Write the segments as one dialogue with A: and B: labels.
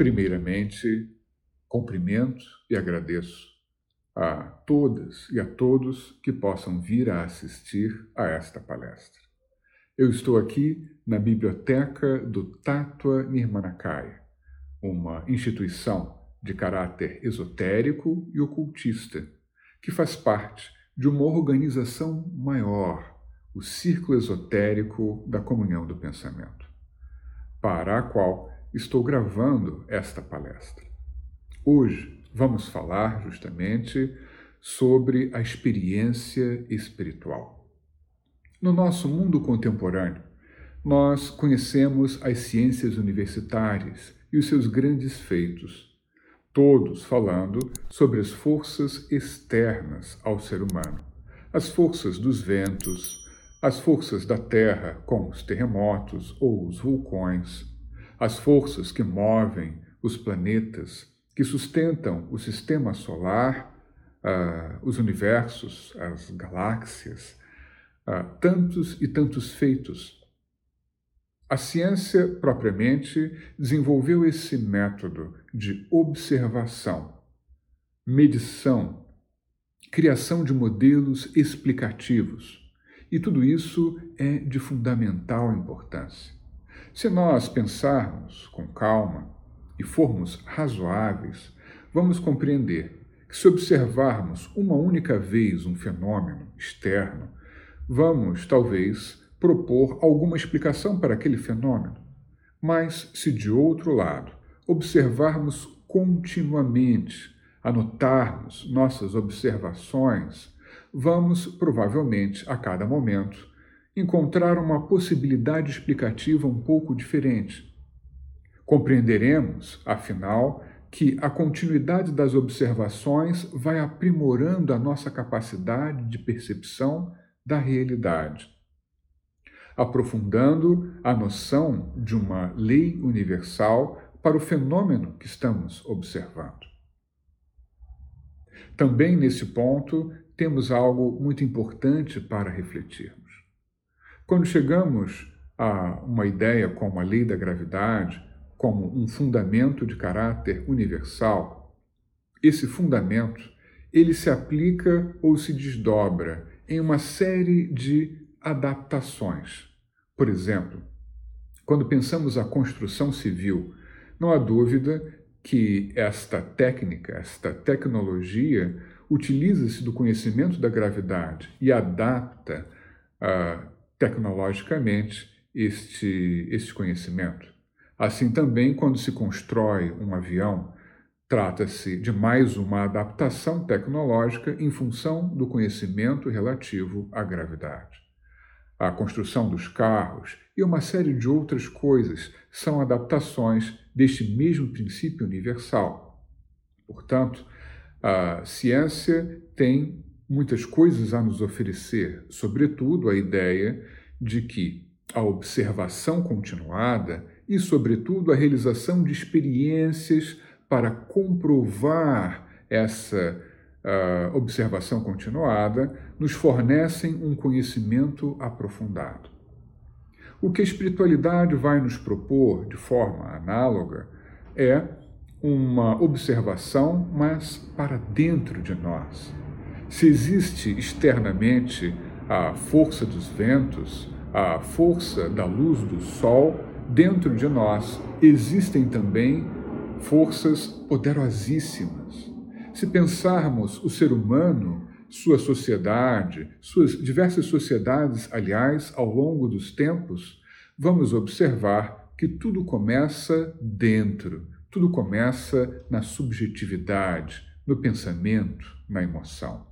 A: primeiramente, cumprimento e agradeço a todas e a todos que possam vir a assistir a esta palestra. Eu estou aqui na biblioteca do Tatua Nirmanakaya, uma instituição de caráter esotérico e ocultista, que faz parte de uma organização maior, o Círculo Esotérico da Comunhão do Pensamento, para a qual estou gravando esta palestra. Hoje vamos falar justamente sobre a experiência espiritual. No nosso mundo contemporâneo, nós conhecemos as ciências universitárias e os seus grandes feitos, todos falando sobre as forças externas ao ser humano, as forças dos ventos, as forças da terra, como os terremotos ou os vulcões, as forças que movem os planetas, que sustentam o sistema solar, uh, os universos, as galáxias, uh, tantos e tantos feitos. A ciência, propriamente, desenvolveu esse método de observação, medição, criação de modelos explicativos. E tudo isso é de fundamental importância. Se nós pensarmos com calma e formos razoáveis, vamos compreender que, se observarmos uma única vez um fenômeno externo, vamos, talvez, propor alguma explicação para aquele fenômeno. Mas, se de outro lado observarmos continuamente, anotarmos nossas observações, vamos provavelmente, a cada momento, encontrar uma possibilidade explicativa um pouco diferente. Compreenderemos, afinal, que a continuidade das observações vai aprimorando a nossa capacidade de percepção da realidade, aprofundando a noção de uma lei universal para o fenômeno que estamos observando. Também nesse ponto temos algo muito importante para refletir. Quando chegamos a uma ideia como a lei da gravidade, como um fundamento de caráter universal, esse fundamento ele se aplica ou se desdobra em uma série de adaptações. Por exemplo, quando pensamos a construção civil, não há dúvida que esta técnica, esta tecnologia, utiliza-se do conhecimento da gravidade e adapta a tecnologicamente este, este conhecimento. Assim também, quando se constrói um avião, trata-se de mais uma adaptação tecnológica em função do conhecimento relativo à gravidade. A construção dos carros e uma série de outras coisas são adaptações deste mesmo princípio universal. Portanto, a ciência tem muitas coisas a nos oferecer, sobretudo a ideia de que a observação continuada e, sobretudo, a realização de experiências para comprovar essa uh, observação continuada nos fornecem um conhecimento aprofundado. O que a espiritualidade vai nos propor de forma análoga é uma observação, mas para dentro de nós, se existe externamente a força dos ventos, a força da luz do sol, dentro de nós existem também forças poderosíssimas. Se pensarmos o ser humano, sua sociedade, suas diversas sociedades, aliás, ao longo dos tempos, vamos observar que tudo começa dentro, tudo começa na subjetividade, no pensamento, na emoção.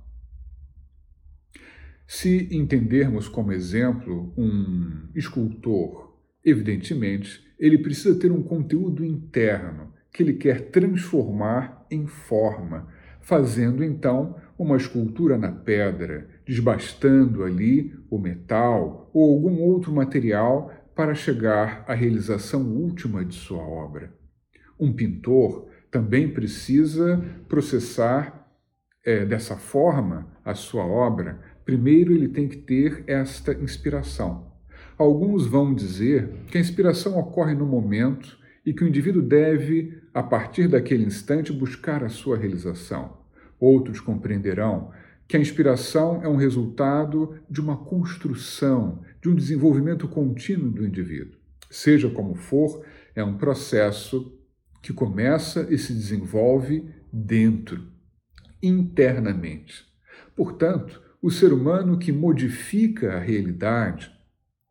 A: Se entendermos como exemplo um escultor, evidentemente, ele precisa ter um conteúdo interno que ele quer transformar em forma, fazendo então uma escultura na pedra, desbastando ali o metal ou algum outro material para chegar à realização última de sua obra. Um pintor também precisa processar é, dessa forma a sua obra Primeiro, ele tem que ter esta inspiração. Alguns vão dizer que a inspiração ocorre no momento e que o indivíduo deve, a partir daquele instante, buscar a sua realização. Outros compreenderão que a inspiração é um resultado de uma construção, de um desenvolvimento contínuo do indivíduo. Seja como for, é um processo que começa e se desenvolve dentro, internamente. Portanto, o ser humano que modifica a realidade,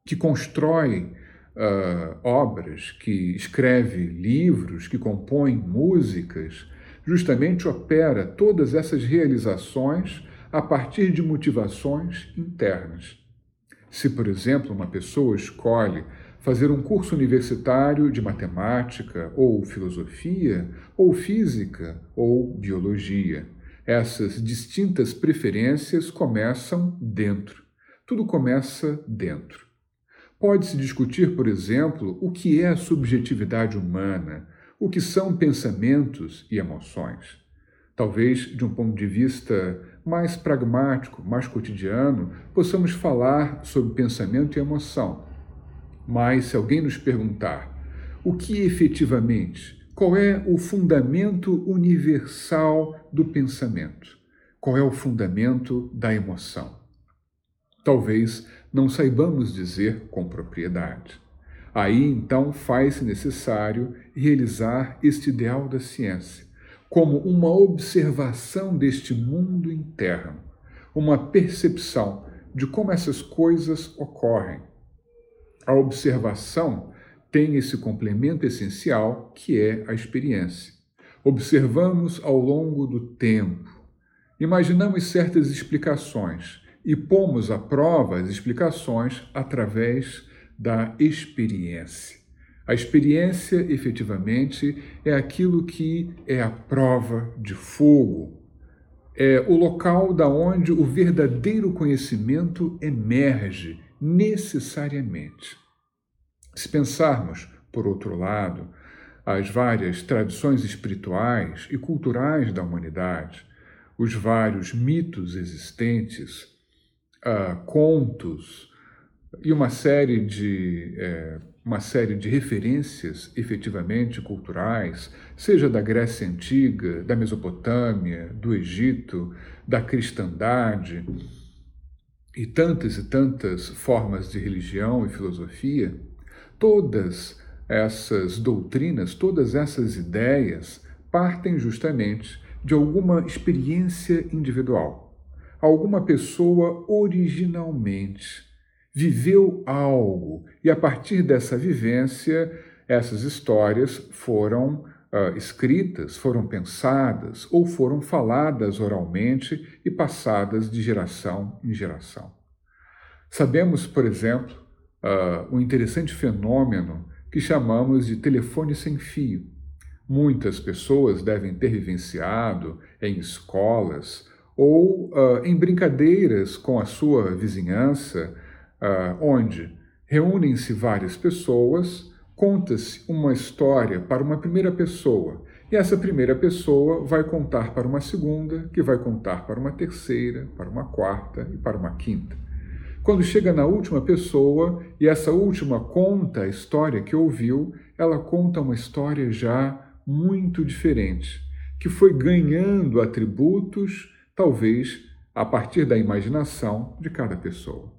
A: que constrói uh, obras, que escreve livros, que compõe músicas, justamente opera todas essas realizações a partir de motivações internas. Se, por exemplo, uma pessoa escolhe fazer um curso universitário de matemática, ou filosofia, ou física, ou biologia, essas distintas preferências começam dentro. Tudo começa dentro. Pode-se discutir, por exemplo, o que é a subjetividade humana, o que são pensamentos e emoções. Talvez, de um ponto de vista mais pragmático, mais cotidiano, possamos falar sobre pensamento e emoção. Mas, se alguém nos perguntar o que efetivamente qual é o fundamento universal do pensamento? Qual é o fundamento da emoção? Talvez não saibamos dizer com propriedade. Aí então faz-se necessário realizar este ideal da ciência, como uma observação deste mundo interno, uma percepção de como essas coisas ocorrem. A observação tem esse complemento essencial que é a experiência. Observamos ao longo do tempo, imaginamos certas explicações e pomos à prova as explicações através da experiência. A experiência, efetivamente, é aquilo que é a prova de fogo, é o local da onde o verdadeiro conhecimento emerge necessariamente. Se pensarmos, por outro lado, as várias tradições espirituais e culturais da humanidade, os vários mitos existentes, uh, contos e uma série de é, uma série de referências efetivamente culturais, seja da Grécia antiga, da Mesopotâmia, do Egito, da cristandade e tantas e tantas formas de religião e filosofia, Todas essas doutrinas, todas essas ideias partem justamente de alguma experiência individual. Alguma pessoa originalmente viveu algo e a partir dessa vivência, essas histórias foram uh, escritas, foram pensadas ou foram faladas oralmente e passadas de geração em geração. Sabemos, por exemplo, uh, um interessante fenômeno que chamamos de telefone sem fio. Muitas pessoas devem ter vivenciado em escolas ou uh, em brincadeiras com a sua vizinhança, uh, onde reúnem-se várias pessoas, conta-se uma história para uma primeira pessoa e essa primeira pessoa vai contar para uma segunda, que vai contar para uma terceira, para uma quarta e para uma quinta. Quando chega na última pessoa e essa última conta a história que ouviu, ela conta uma história já muito diferente, que foi ganhando atributos, talvez a partir da imaginação de cada pessoa.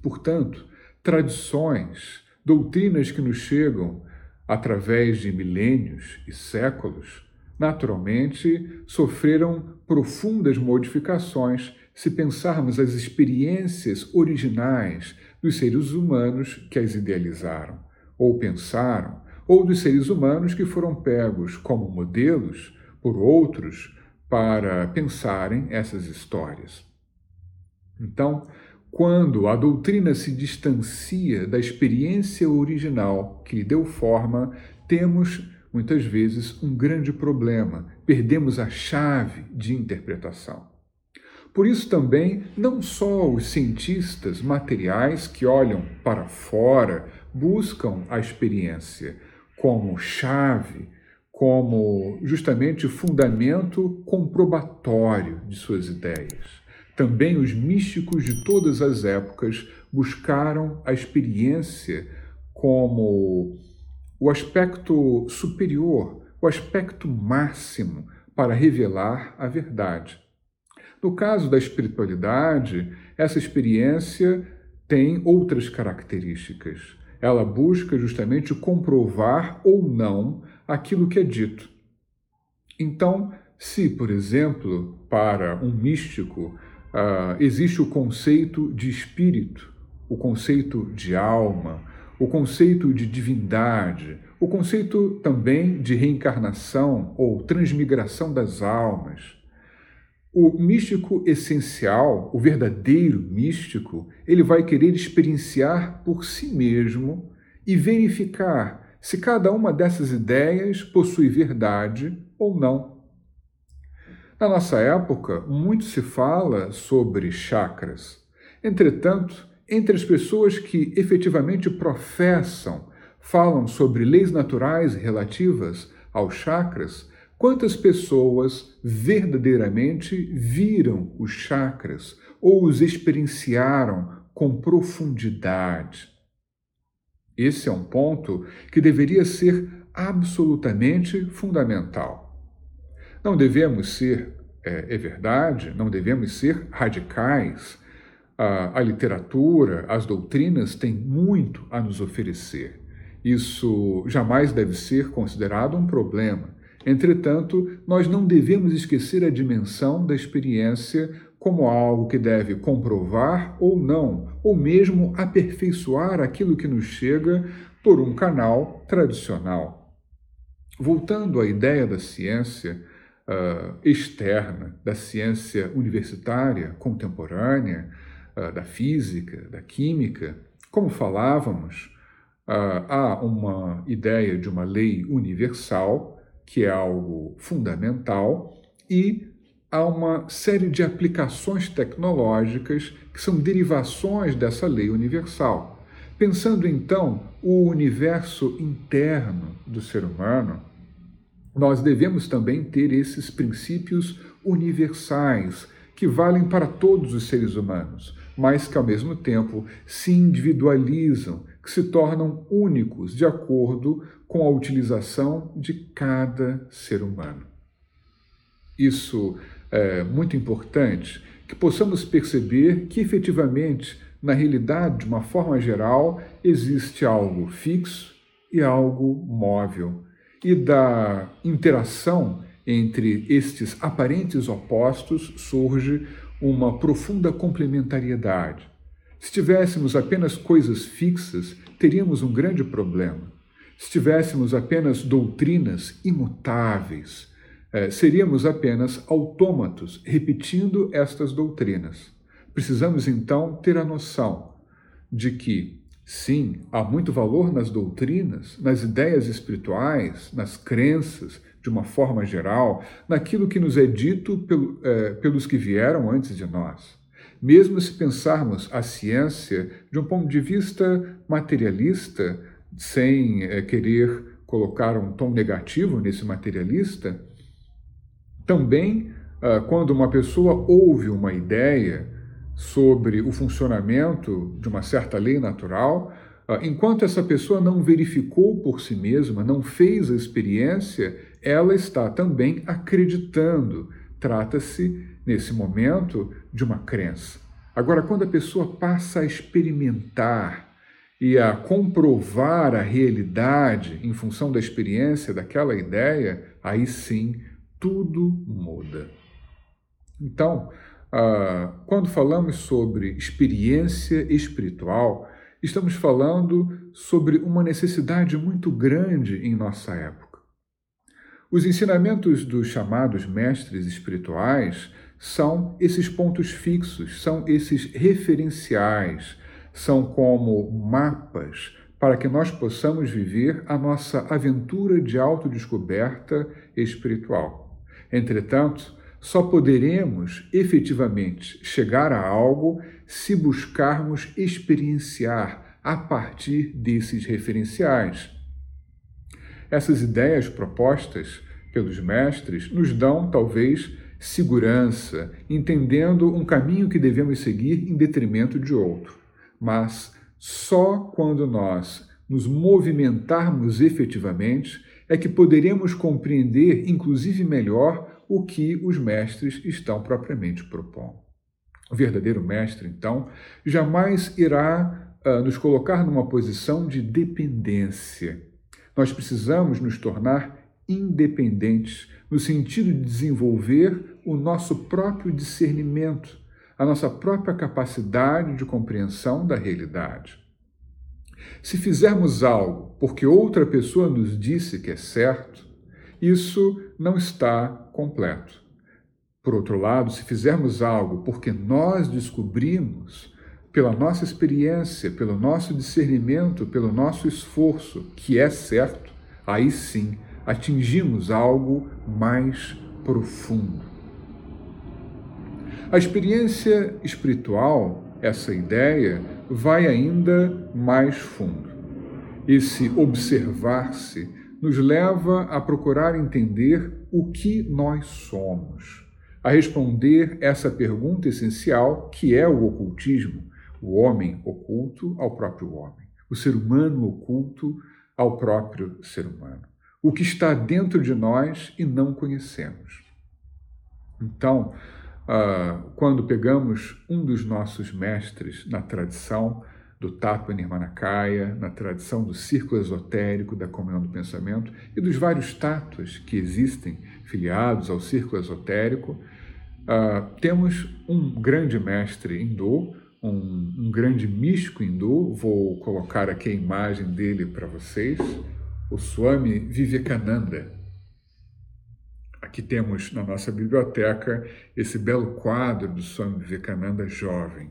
A: Portanto, tradições, doutrinas que nos chegam através de milênios e séculos, naturalmente sofreram profundas modificações se pensarmos as experiências originais dos seres humanos que as idealizaram, ou pensaram, ou dos seres humanos que foram pegos como modelos por outros para pensarem essas histórias. Então, quando a doutrina se distancia da experiência original que lhe deu forma, temos muitas vezes um grande problema, perdemos a chave de interpretação. Por isso também, não só os cientistas materiais que olham para fora buscam a experiência como chave, como justamente fundamento comprobatório de suas ideias. Também os místicos de todas as épocas buscaram a experiência como o aspecto superior, o aspecto máximo para revelar a verdade. No caso da espiritualidade, essa experiência tem outras características. Ela busca justamente comprovar ou não aquilo que é dito. Então, se, por exemplo, para um místico uh, existe o conceito de espírito, o conceito de alma, o conceito de divindade, o conceito também de reencarnação ou transmigração das almas. O místico essencial, o verdadeiro místico, ele vai querer experienciar por si mesmo e verificar se cada uma dessas ideias possui verdade ou não. Na nossa época, muito se fala sobre chakras. Entretanto, entre as pessoas que efetivamente professam, falam sobre leis naturais relativas aos chakras, quantas pessoas verdadeiramente viram os chakras ou os experienciaram com profundidade? Esse é um ponto que deveria ser absolutamente fundamental. Não devemos ser, é, é verdade, não devemos ser radicais. A, a literatura, as doutrinas têm muito a nos oferecer. Isso jamais deve ser considerado um problema. Entretanto, nós não devemos esquecer a dimensão da experiência como algo que deve comprovar ou não, ou mesmo aperfeiçoar aquilo que nos chega por um canal tradicional. Voltando à ideia da ciência, uh, externa da ciência universitária contemporânea, uh, da física, da química, como falávamos, uh, há uma ideia de uma lei universal, que é algo fundamental, e há uma série de aplicações tecnológicas que são derivações dessa lei universal. Pensando então o universo interno do ser humano, nós devemos também ter esses princípios universais que valem para todos os seres humanos, mas que ao mesmo tempo se individualizam, que se tornam únicos de acordo com a utilização de cada ser humano. Isso é muito importante que possamos perceber que efetivamente, na realidade, de uma forma geral, existe algo fixo e algo móvel e da interação entre estes aparentes opostos surge uma profunda complementariedade. Se tivéssemos apenas coisas fixas, teríamos um grande problema. Se tivéssemos apenas doutrinas imutáveis, eh, seríamos apenas autômatos repetindo estas doutrinas. Precisamos então ter a noção de que Sim, há muito valor nas doutrinas, nas ideias espirituais, nas crenças, de uma forma geral, naquilo que nos é dito pelo, é, pelos que vieram antes de nós. Mesmo se pensarmos a ciência de um ponto de vista materialista, sem é, querer colocar um tom negativo nesse materialista, também, ah, quando uma pessoa ouve uma ideia, sobre o funcionamento de uma certa lei natural, ah, enquanto essa pessoa não verificou por si mesma, não fez a experiência, ela está também acreditando. Trata-se, nesse momento, de uma crença. Agora, quando a pessoa passa a experimentar e a comprovar a realidade em função da experiência daquela ideia, aí sim tudo muda. Então, ah, quando falamos sobre experiência espiritual, estamos falando sobre uma necessidade muito grande em nossa época. Os ensinamentos dos chamados mestres espirituais são esses pontos fixos, são esses referenciais, são como mapas para que nós possamos viver a nossa aventura de autodescoberta espiritual. Entretanto, só poderemos efetivamente chegar a algo se buscarmos experienciar a partir desses referenciais. Essas ideias propostas pelos mestres nos dão, talvez, segurança, entendendo um caminho que devemos seguir em detrimento de outro. Mas só quando nós nos movimentarmos efetivamente, é que poderemos compreender, inclusive melhor, o que os mestres estão propriamente propondo. O verdadeiro mestre, então, jamais irá uh, nos colocar numa posição de dependência. Nós precisamos nos tornar independentes, no sentido de desenvolver o nosso próprio discernimento, a nossa própria capacidade de compreensão da realidade. Se fizermos algo porque outra pessoa nos disse que é certo, isso não está completo. Por outro lado, se fizermos algo porque nós descobrimos, pela nossa experiência, pelo nosso discernimento, pelo nosso esforço, que é certo, aí sim atingimos algo mais profundo. A experiência espiritual, essa ideia, vai ainda mais fundo. Esse observar-se nos leva a procurar entender o que nós somos, a responder essa pergunta essencial que é o ocultismo, o homem oculto ao próprio homem, o ser humano oculto ao próprio ser humano, o que está dentro de nós e não conhecemos. Então, uh, quando pegamos um dos nossos mestres na tradição, do Tattva Nirmanakaya, na tradição do círculo esotérico da comunhão do pensamento e dos vários tatos que existem filiados ao círculo esotérico, uh, temos um grande mestre hindu, um, um grande místico hindu, vou colocar aqui a imagem dele para vocês, o Swami Vivekananda. Aqui temos na nossa biblioteca esse belo quadro do Swami Vivekananda jovem.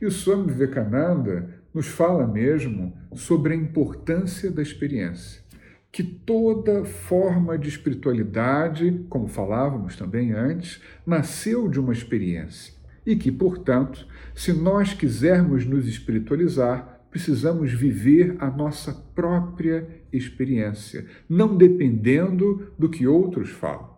A: E o Swami Vivekananda nos fala mesmo sobre a importância da experiência. Que toda forma de espiritualidade, como falávamos também antes, nasceu de uma experiência. E que, portanto, se nós quisermos nos espiritualizar, precisamos viver a nossa própria experiência, não dependendo do que outros falam.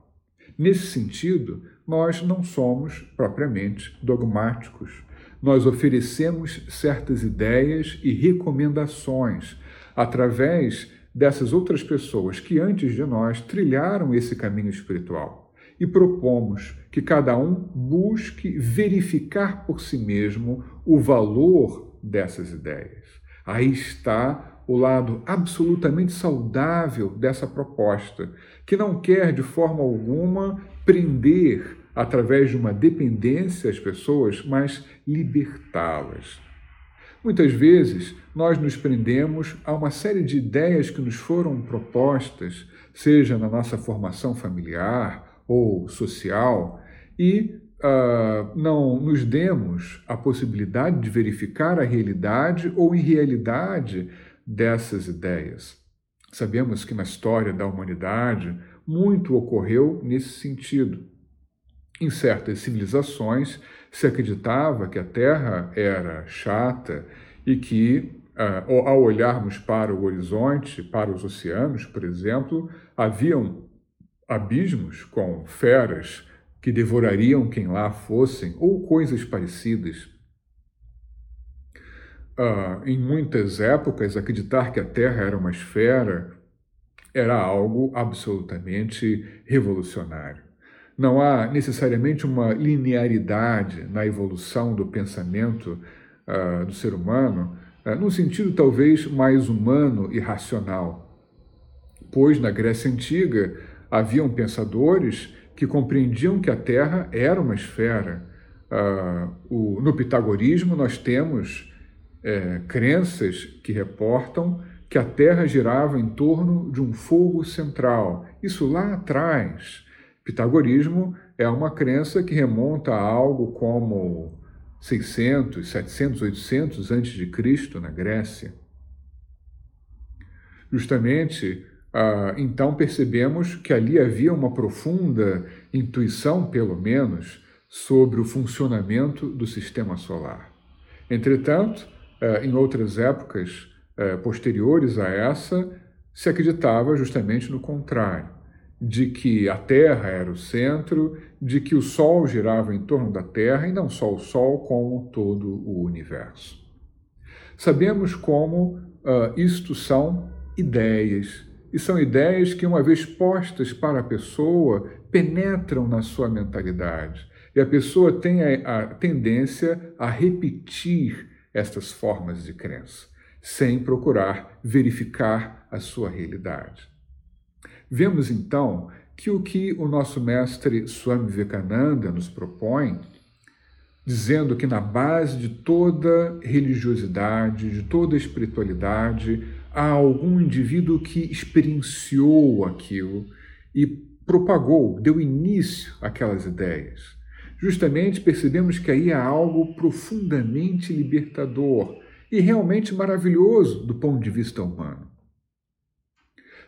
A: Nesse sentido, nós não somos propriamente dogmáticos nós oferecemos certas ideias e recomendações através dessas outras pessoas que antes de nós trilharam esse caminho espiritual e propomos que cada um busque verificar por si mesmo o valor dessas ideias. Aí está o lado absolutamente saudável dessa proposta, que não quer de forma alguma prender através de uma dependência às pessoas, mas libertá-las. Muitas vezes nós nos prendemos a uma série de ideias que nos foram propostas, seja na nossa formação familiar ou social, e uh, não nos demos a possibilidade de verificar a realidade ou irrealidade dessas ideias. Sabemos que na história da humanidade muito ocorreu nesse sentido. Em certas civilizações se acreditava que a Terra era chata e que, uh, ao olharmos para o horizonte, para os oceanos, por exemplo, haviam abismos com feras que devorariam quem lá fossem, ou coisas parecidas. Uh, em muitas épocas, acreditar que a Terra era uma esfera era algo absolutamente revolucionário. Não há necessariamente uma linearidade na evolução do pensamento uh, do ser humano, uh, num sentido talvez mais humano e racional. Pois na Grécia Antiga haviam pensadores que compreendiam que a Terra era uma esfera. Uh, o, no pitagorismo, nós temos é, crenças que reportam que a Terra girava em torno de um fogo central. Isso lá atrás. Pitagorismo é uma crença que remonta a algo como 600, 700, 800 antes de Cristo na Grécia. Justamente, ah, então percebemos que ali havia uma profunda intuição, pelo menos, sobre o funcionamento do sistema solar. Entretanto, ah, em outras épocas ah, posteriores a essa, se acreditava justamente no contrário de que a Terra era o centro, de que o Sol girava em torno da Terra e não só o Sol, como todo o universo. Sabemos como isto são ideias. E são ideias que, uma vez postas para a pessoa, penetram na sua mentalidade. E a pessoa tem a, a tendência a repetir estas formas de crença, sem procurar verificar a sua realidade. Vemos então que o que o nosso mestre Swami Vivekananda nos propõe dizendo que na base de toda religiosidade, de toda espiritualidade, há algum indivíduo que experienciou aquilo e propagou, deu início àquelas ideias. Justamente percebemos que aí há algo profundamente libertador e realmente maravilhoso do ponto de vista humano.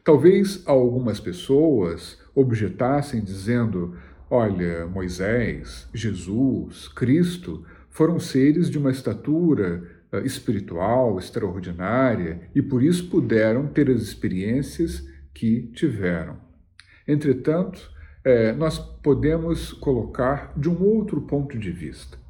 A: Talvez algumas pessoas objetassem dizendo: Olha, Moisés, Jesus, Cristo foram seres de uma estatura espiritual extraordinária e por isso puderam ter as experiências que tiveram. Entretanto, eh, nós podemos colocar de um outro ponto de vista.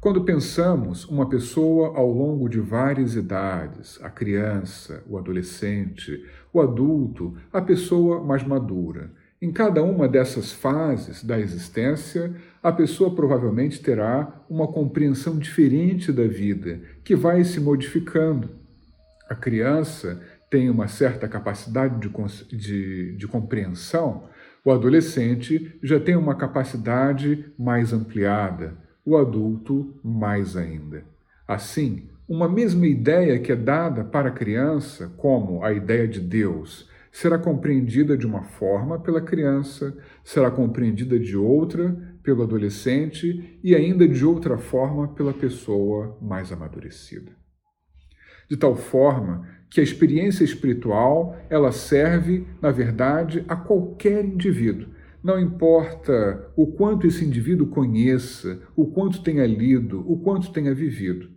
A: Quando pensamos uma pessoa ao longo de várias idades, a criança, o adolescente, o adulto, a pessoa mais madura, em cada uma dessas fases da existência, a pessoa provavelmente terá uma compreensão diferente da vida, que vai se modificando. A criança tem uma certa capacidade de, de, de compreensão, o adolescente já tem uma capacidade mais ampliada, o adulto mais ainda. Assim, uma mesma ideia que é dada para a criança, como a ideia de Deus, será compreendida de uma forma pela criança, será compreendida de outra pelo adolescente e ainda de outra forma pela pessoa mais amadurecida. De tal forma que a experiência espiritual, ela serve, na verdade, a qualquer indivíduo. Não importa o quanto esse indivíduo conheça, o quanto tenha lido, o quanto tenha vivido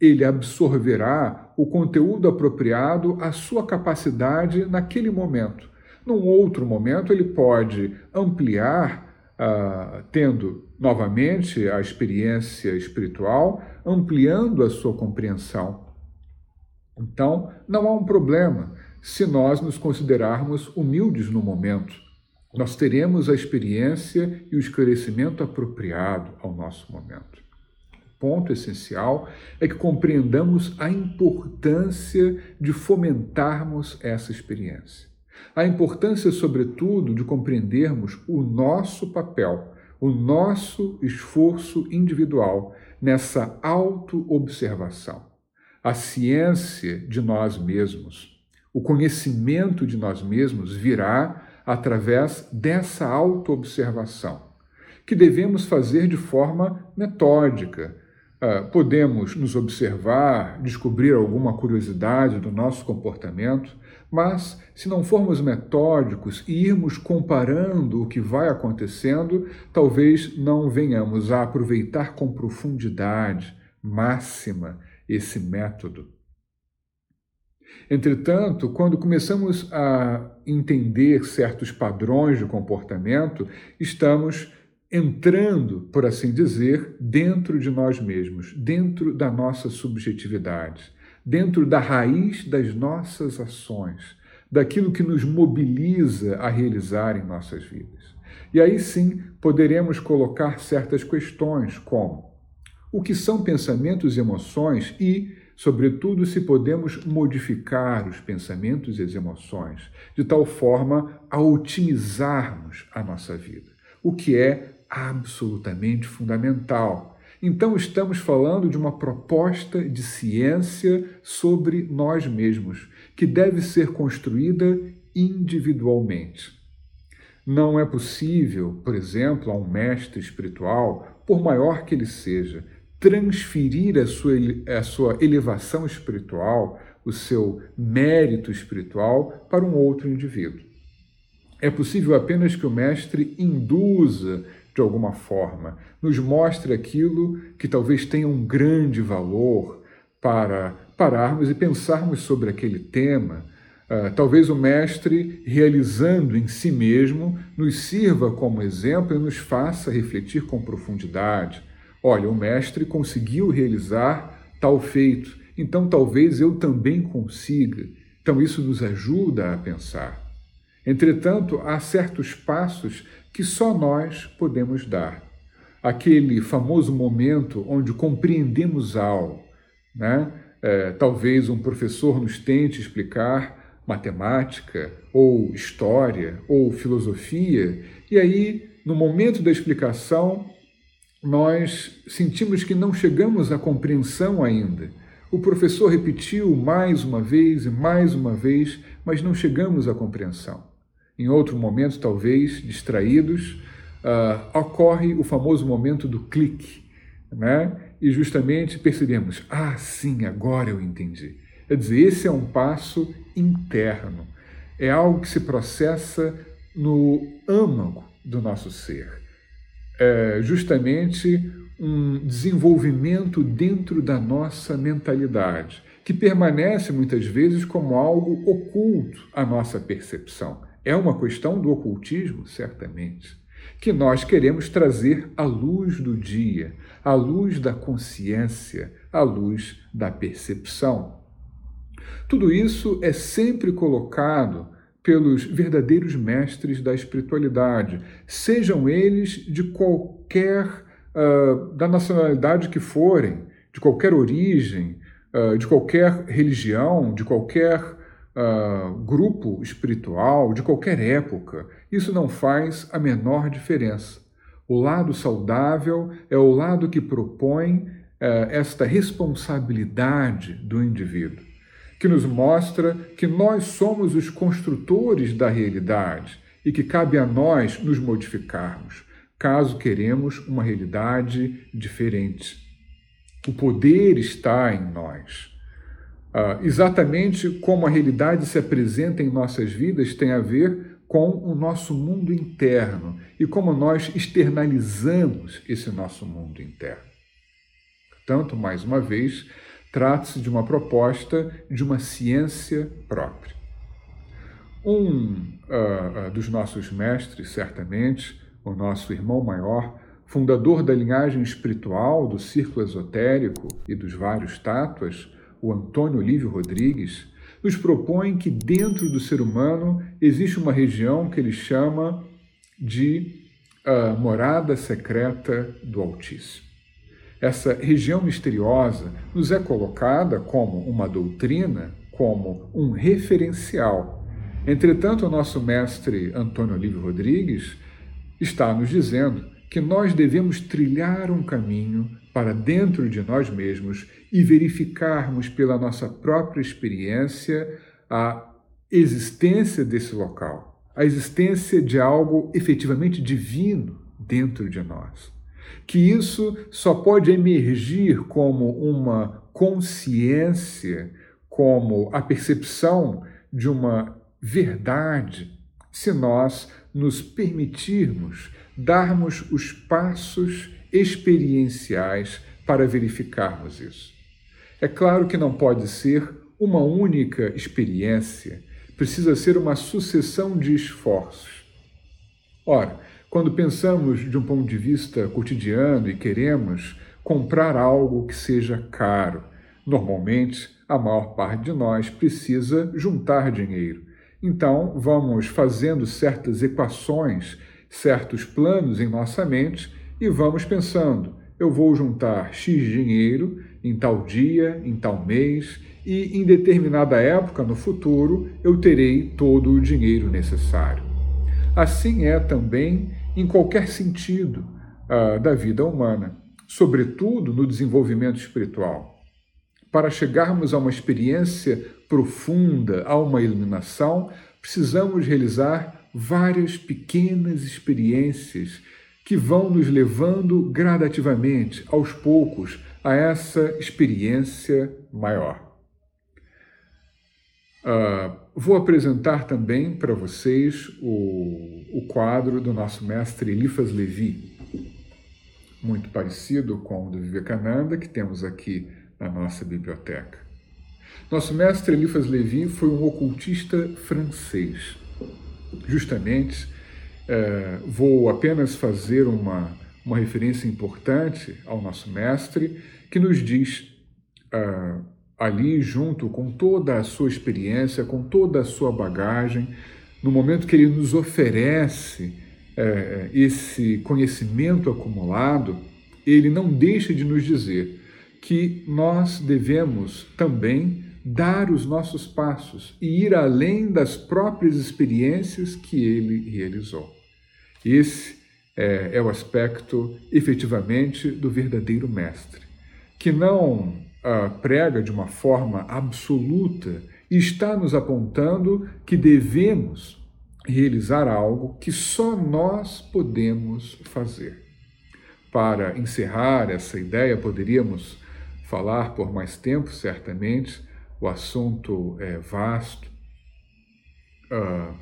A: ele absorverá o conteúdo apropriado à sua capacidade naquele momento. Num outro momento, ele pode ampliar, uh, tendo novamente a experiência espiritual, ampliando a sua compreensão. Então, não há um problema se nós nos considerarmos humildes no momento. Nós teremos a experiência e o esclarecimento apropriado ao nosso momento ponto essencial é que compreendamos a importância de fomentarmos essa experiência. A importância, sobretudo, de compreendermos o nosso papel, o nosso esforço individual nessa autoobservação. A ciência de nós mesmos, o conhecimento de nós mesmos virá através dessa autoobservação, que devemos fazer de forma metódica, podemos nos observar, descobrir alguma curiosidade do nosso comportamento, mas se não formos metódicos e irmos comparando o que vai acontecendo, talvez não venhamos a aproveitar com profundidade máxima esse método. Entretanto, quando começamos a entender certos padrões de comportamento, estamos entrando, por assim dizer, dentro de nós mesmos, dentro da nossa subjetividade, dentro da raiz das nossas ações, daquilo que nos mobiliza a realizar em nossas vidas. E aí sim poderemos colocar certas questões, como o que são pensamentos e emoções e, sobretudo, se podemos modificar os pensamentos e as emoções de tal forma a otimizarmos a nossa vida, o que é absolutamente fundamental. Então, estamos falando de uma proposta de ciência sobre nós mesmos, que deve ser construída individualmente. Não é possível, por exemplo, a um mestre espiritual, por maior que ele seja, transferir a sua, a sua elevação espiritual, o seu mérito espiritual, para um outro indivíduo. É possível apenas que o mestre induza de alguma forma, nos mostre aquilo que talvez tenha um grande valor para pararmos e pensarmos sobre aquele tema. Uh, talvez o Mestre, realizando em si mesmo, nos sirva como exemplo e nos faça refletir com profundidade. Olha, o Mestre conseguiu realizar tal feito então talvez eu também consiga. Então isso nos ajuda a pensar. Entretanto, há certos passos que só nós podemos dar. Aquele famoso momento onde compreendemos algo, né? É, talvez um professor nos tente explicar matemática, ou história, ou filosofia, e aí, no momento da explicação, nós sentimos que não chegamos à compreensão ainda. O professor repetiu mais uma vez e mais uma vez, mas não chegamos à compreensão. Em outro momento, talvez distraídos, uh, ocorre o famoso momento do clique, né? e justamente percebemos: ah, sim, agora eu entendi. Quer dizer, esse é um passo interno, é algo que se processa no âmago do nosso ser é justamente um desenvolvimento dentro da nossa mentalidade, que permanece muitas vezes como algo oculto à nossa percepção. É uma questão do ocultismo, certamente, que nós queremos trazer à luz do dia, à luz da consciência, à luz da percepção. Tudo isso é sempre colocado pelos verdadeiros mestres da espiritualidade, sejam eles de qualquer uh, da nacionalidade que forem, de qualquer origem, uh, de qualquer religião, de qualquer uh, grupo espiritual, de qualquer época. Isso não faz a menor diferença. O lado saudável é o lado que propõe esta responsabilidade do indivíduo que nos mostra que nós somos os construtores da realidade e que cabe a nós nos modificarmos, caso queremos uma realidade diferente. O poder está em nós. Uh, exatamente como a realidade se apresenta em nossas vidas tem a ver com o nosso mundo interno e como nós externalizamos esse nosso mundo interno. Portanto, mais uma vez, Trata-se de uma proposta de uma ciência própria. Um uh, dos nossos mestres, certamente, o nosso irmão maior, fundador da linhagem espiritual do círculo esotérico e dos vários tátuas, o Antônio Olívio Rodrigues, nos propõe que dentro do ser humano existe uma região que ele chama de uh, morada secreta do Altíssimo. Essa região misteriosa nos é colocada como uma doutrina, como um referencial. Entretanto, o nosso mestre Antônio Olívio Rodrigues está nos dizendo que nós devemos trilhar um caminho para dentro de nós mesmos e verificarmos pela nossa própria experiência a existência desse local, a existência de algo efetivamente divino dentro de nós. Que isso só pode emergir como uma consciência, como a percepção de uma verdade, se nós nos permitirmos darmos os passos experienciais para verificarmos isso. É claro que não pode ser uma única experiência, precisa ser uma sucessão de esforços. Ora, quando pensamos de um ponto de vista cotidiano e queremos comprar algo que seja caro, normalmente a maior parte de nós precisa juntar dinheiro. Então, vamos fazendo certas equações, certos planos em nossa mente e vamos pensando: eu vou juntar X dinheiro em tal dia, em tal mês, e em determinada época no futuro eu terei todo o dinheiro necessário. Assim é também em qualquer sentido uh, da vida humana, sobretudo no desenvolvimento espiritual. Para chegarmos a uma experiência profunda, a uma iluminação, precisamos realizar várias pequenas experiências que vão nos levando gradativamente, aos poucos, a essa experiência maior. Uh, vou apresentar também para vocês o, o quadro do nosso mestre Eliphas Levi, muito parecido com o do Vivekananda, que temos aqui na nossa biblioteca. Nosso mestre Eliphas Levi foi um ocultista francês. Justamente, uh, vou apenas fazer uma, uma referência importante ao nosso mestre, que nos diz. Uh, ali junto com toda a sua experiência, com toda a sua bagagem, no momento que ele nos oferece é, esse conhecimento acumulado, ele não deixa de nos dizer que nós devemos também dar os nossos passos e ir além das próprias experiências que ele realizou. Esse é, é o aspecto efetivamente do verdadeiro mestre, que não ah, prega de uma forma absoluta e está nos apontando que devemos realizar algo que só nós podemos fazer. Para encerrar essa ideia, poderíamos falar por mais tempo, certamente, o assunto é vasto. Uh,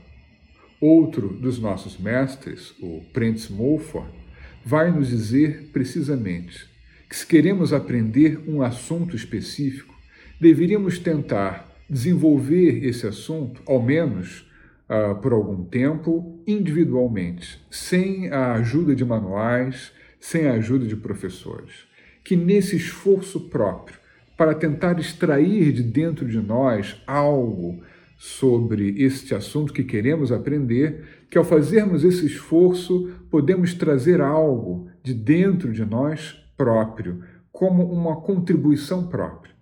A: outro dos nossos mestres, o Prentice Mulford, vai nos dizer precisamente que se queremos aprender um assunto específico, deveríamos tentar desenvolver esse assunto, ao menos uh, por algum tempo, individualmente, sem a ajuda de manuais, sem a ajuda de professores. Que nesse esforço próprio, para tentar extrair de dentro de nós algo sobre este assunto que queremos aprender, que ao fazermos esse esforço, podemos trazer algo de dentro de nós próprio, como uma contribuição própria.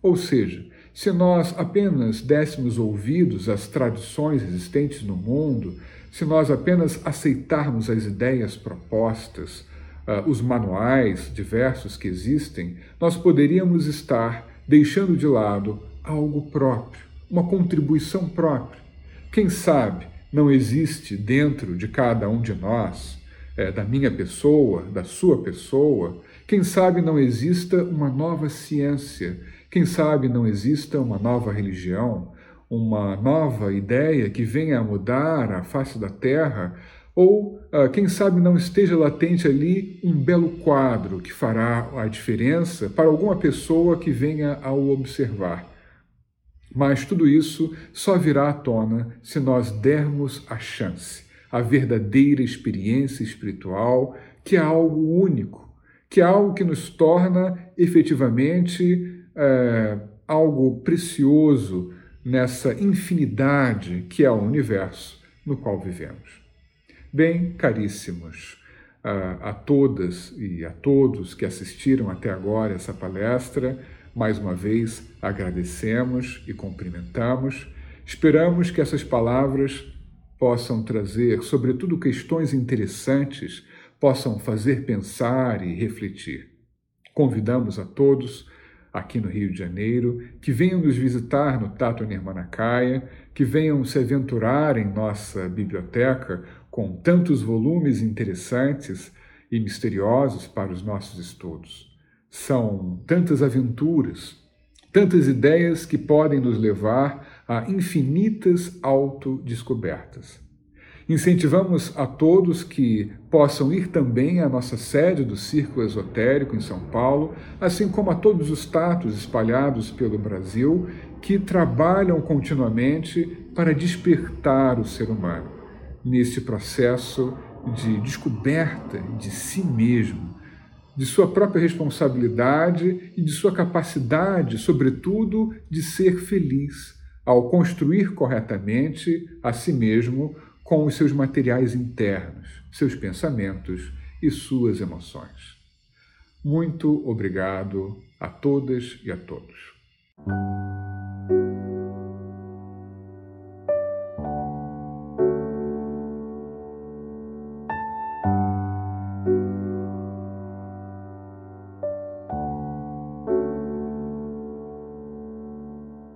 A: Ou seja, se nós apenas dessemos ouvidos às tradições existentes no mundo, se nós apenas aceitarmos as ideias propostas, uh, os manuais diversos que existem, nós poderíamos estar deixando de lado algo próprio, uma contribuição própria. Quem sabe não existe dentro de cada um de nós, é, da minha pessoa, da sua pessoa, quem sabe não exista uma nova ciência quem sabe não exista uma nova religião, uma nova ideia que venha a mudar a face da Terra, ou uh, quem sabe não esteja latente ali um belo quadro que fará a diferença para alguma pessoa que venha a o observar. Mas tudo isso só virá à tona se nós dermos a chance, a verdadeira experiência espiritual, que é algo único, que é algo que nos torna efetivamente é, algo precioso nessa infinidade que é o universo no qual vivemos. Bem, caríssimos, a, a todas e a todos que assistiram até agora essa palestra, mais uma vez agradecemos e cumprimentamos. Esperamos que essas palavras possam trazer, sobretudo, questões interessantes, possam fazer pensar e refletir. Convidamos a todos aqui no Rio de Janeiro, que venham nos visitar no Tato Nirmanakaya, que venham se aventurar em nossa biblioteca com tantos volumes interessantes e misteriosos para os nossos estudos. São tantas aventuras, tantas ideias que podem nos levar a infinitas autodescobertas. Incentivamos a todos que possam ir também à nossa sede do Círculo Esotérico em São Paulo, assim como a todos os tatos espalhados pelo Brasil que trabalham continuamente para despertar o ser humano nesse processo de descoberta de si mesmo, de sua própria responsabilidade e de sua capacidade, sobretudo, de ser feliz ao construir corretamente a si mesmo com os seus materiais internos, seus pensamentos e suas emoções. Muito obrigado a todas e a todos.